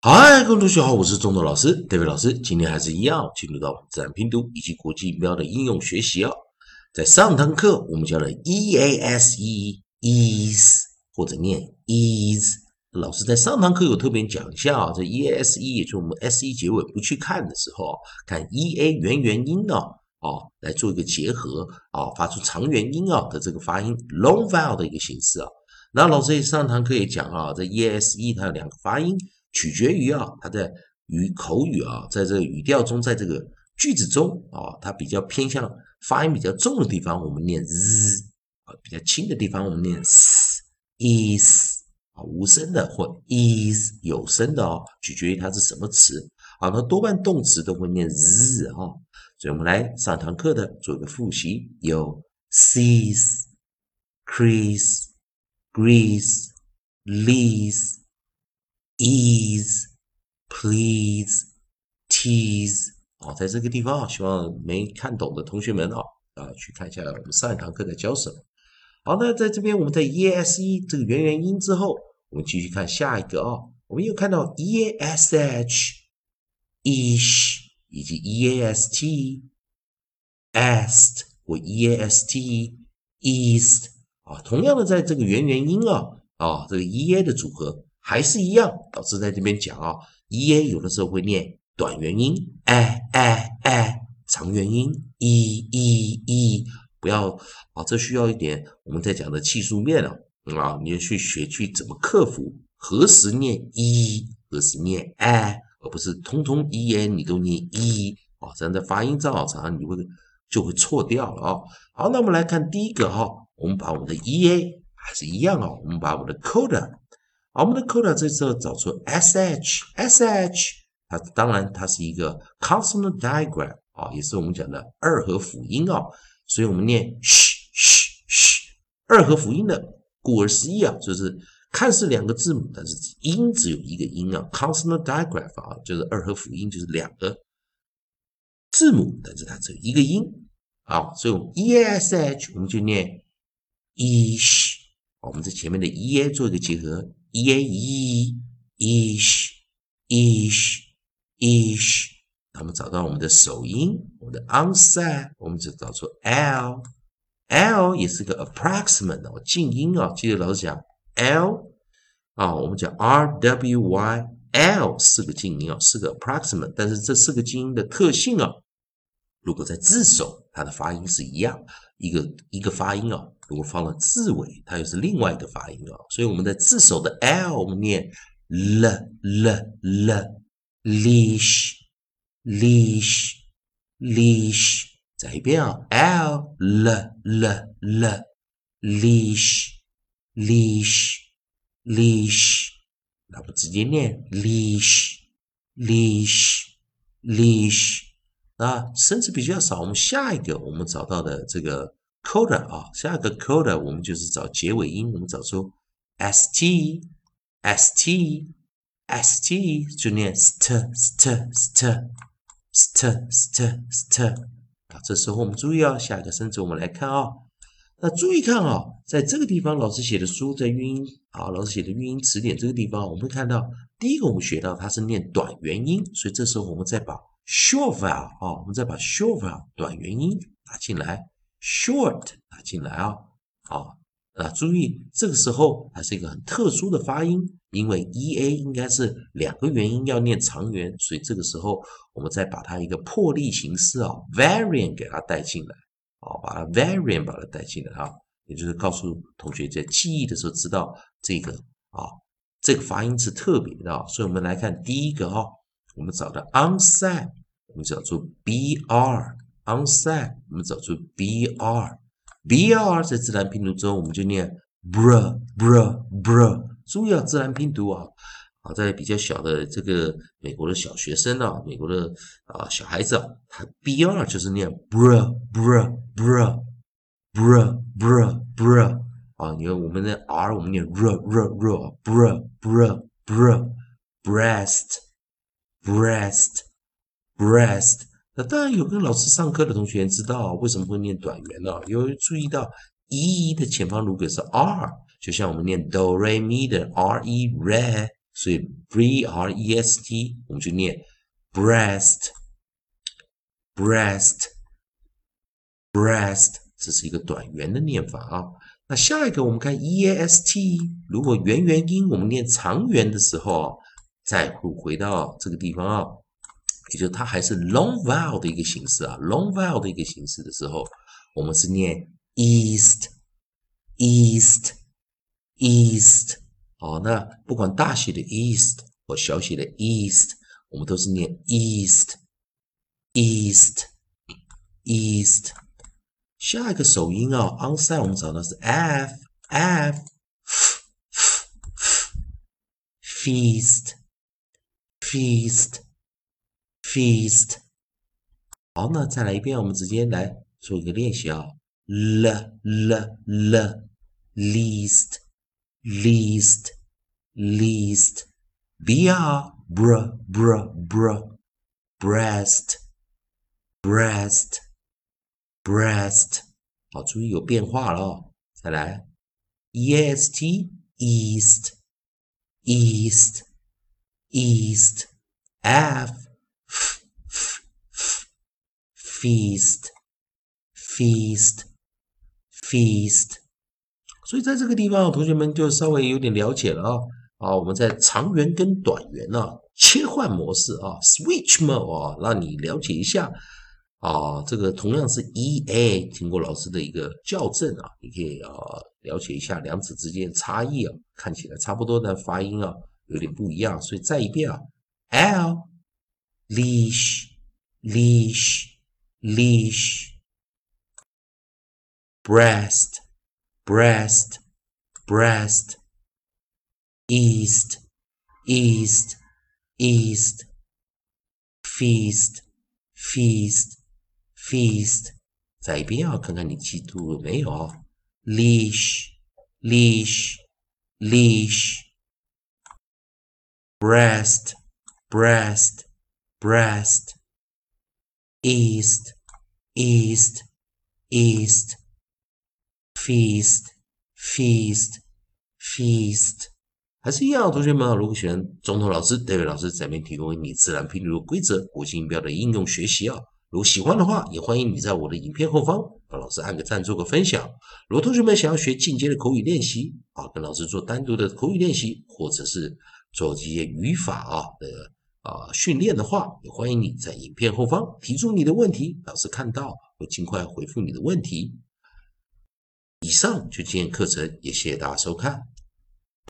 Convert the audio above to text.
嗨，各位同学好，我是中德老师，David 老师。今天还是一样，进入到自然拼读以及国际音标的应用学习哦。在上堂课我们教了 e a s e e s 或者念 ease，老师在上堂课有特别讲一下啊，这 e a s e 也就是我们 s e 结尾不去看的时候，看 e a 元元音呢，哦，来做一个结合啊，发出长元音啊的这个发音 long vowel 的一个形式啊。那老师也上堂课也讲啊，这 e s e 它有两个发音。取决于啊，它在语口语啊，在这个语调中，在这个句子中啊，它比较偏向发音比较重的地方，我们念 z 啊；比较轻的地方，我们念 s is 啊，无声的或 is 有声的哦，取决于它是什么词啊。那多半动词都会念 z 哈，所以我们来上堂课的做一个复习，有 sees、crease、grease、lease。Ease, please, tease，啊，在这个地方啊，希望没看懂的同学们啊，啊，去看一下我们上一堂课在教什么。好，那在这边我们在 e s e 这个元元音之后，我们继续看下一个啊，我们又看到 e a s h, ish 以及 e a s t, est 或 e a s t, east 啊，同样的在这个元元音啊，啊，这个 e a 的组合。还是一样，老师在这边讲啊，e a 有的时候会念短元音，a a a，长元音 e e e，不要啊，这需要一点我们在讲的技术面啊，啊，你要去学去怎么克服何时念 e，何时念 a，而不是通通 e a 你都念 e 啊，这样的发音正好常你会就会错掉了啊。好，那我们来看第一个哈，我们把我们的 e a 还是一样啊，我们把我们的 coda。我们的 coda 这时候找出 sh，sh，它当然它是一个 consonant diagram 啊，也是我们讲的二合辅音啊，所以我们念 sh sh sh，二合辅音的，顾而思义啊，就是看似两个字母，但是音只有一个音啊，consonant diagram 啊，就是二合辅音，就是两个字母，但是它只有一个音啊，所以我们 e sh 我们就念 ish，我们在前面的 e a 做一个结合。E a e ish ish ish，那么找到我们的首音，我们的 onset，我们就找出 l l 也是个 approximate 哦，静音啊，记得老师讲 l 啊，我们讲 r w y l 四个静音啊，四个 approximate，但是这四个静音的特性啊，如果在字首，它的发音是一样，一个一个发音啊。如果放了字尾，它又是另外一个发音啊。所以我们的字首的 l，我们念 l l l leash leash leash，再一遍啊，l l l l leash leash leash，那么直接念 leash leash leash 啊，声字比较少。我们下一个我们找到的这个。coda 啊，下一个 coda 我们就是找结尾音，我们找出 st st st 就念 st st st st st st 啊，这时候我们注意啊，下一个生词我们来看啊，那注意看啊，在这个地方老师写的书在韵音啊，老师写的韵音词典这个地方，我们会看到第一个我们学到它是念短元音，所以这时候我们再把 short vowel 啊，我们再把 short vowel 短元音拿进来。short 打进来啊，啊啊，注意这个时候它是一个很特殊的发音，因为 e a 应该是两个元音要念长元，所以这个时候我们再把它一个破例形式啊，variant 给它带进来，啊，把它 variant 把它带进来啊，也就是告诉同学在记忆的时候知道这个啊，这个发音是特别的，所以我们来看第一个哈，我们找的 onset，我们找出 br。onset，我们找出 br，br 在自然拼读中我们就念 bra bra br，注意啊，自然拼读啊，啊，在比较小的这个美国的小学生啊，美国的啊小孩子啊，他 br 就是念 bra bra bra bra bra bra 啊，你看我们的 r 我们念 r r r br br br breast breast breast。那当然有跟老师上课的同学知道为什么会念短元呢？因为注意到 e 的前方如果是 r，就像我们念 do re mi 的 r e re，所以 b r e s t 我们就念 breast，breast，breast，这是一个短元的念法啊。那下一个我们看 e a s t，如果元元音我们念长元的时候，再回回到这个地方啊，也就它还是 long vowel 的一个形式啊，long vowel 的一个形式的时候，我们是念 east，east，east。好，那不管大写的 east 或小写的 east，我们都是念 east，east，east。下一个首音啊，onside 我们找到是 f f feast feast f，f，feast，feast，feast。好，那再来一遍，我们直接来做一个练习啊，l，l，least，least，least，br，br，br，breast，breast。breast，好，注意有变化了哦。再来 Feast, feast, feast。所以在这个地方，同学们就稍微有点了解了啊。啊，我们在长元跟短元呢切换模式啊，switch mode 啊，让你了解一下。啊，这个同样是 e a，经过老师的一个校正啊，你可以啊了解一下两者之间的差异啊，看起来差不多，但发音啊有点不一样，所以再一遍啊，l leash leash leash breast breast breast east east east feast feast Feast，再一遍啊，看看你记住了没有 East, East, East, feast, feast, feast，还是一样，同学们，如果喜欢中头老师、戴维老师在面提供你自然拼读规则、国际音标的应用学习啊。如果喜欢的话，也欢迎你在我的影片后方帮老师按个赞，做个分享。如果同学们想要学进阶的口语练习啊，跟老师做单独的口语练习，或者是做这些语法啊的啊训练的话，也欢迎你在影片后方提出你的问题，老师看到会尽快回复你的问题。以上就今天课程，也谢谢大家收看。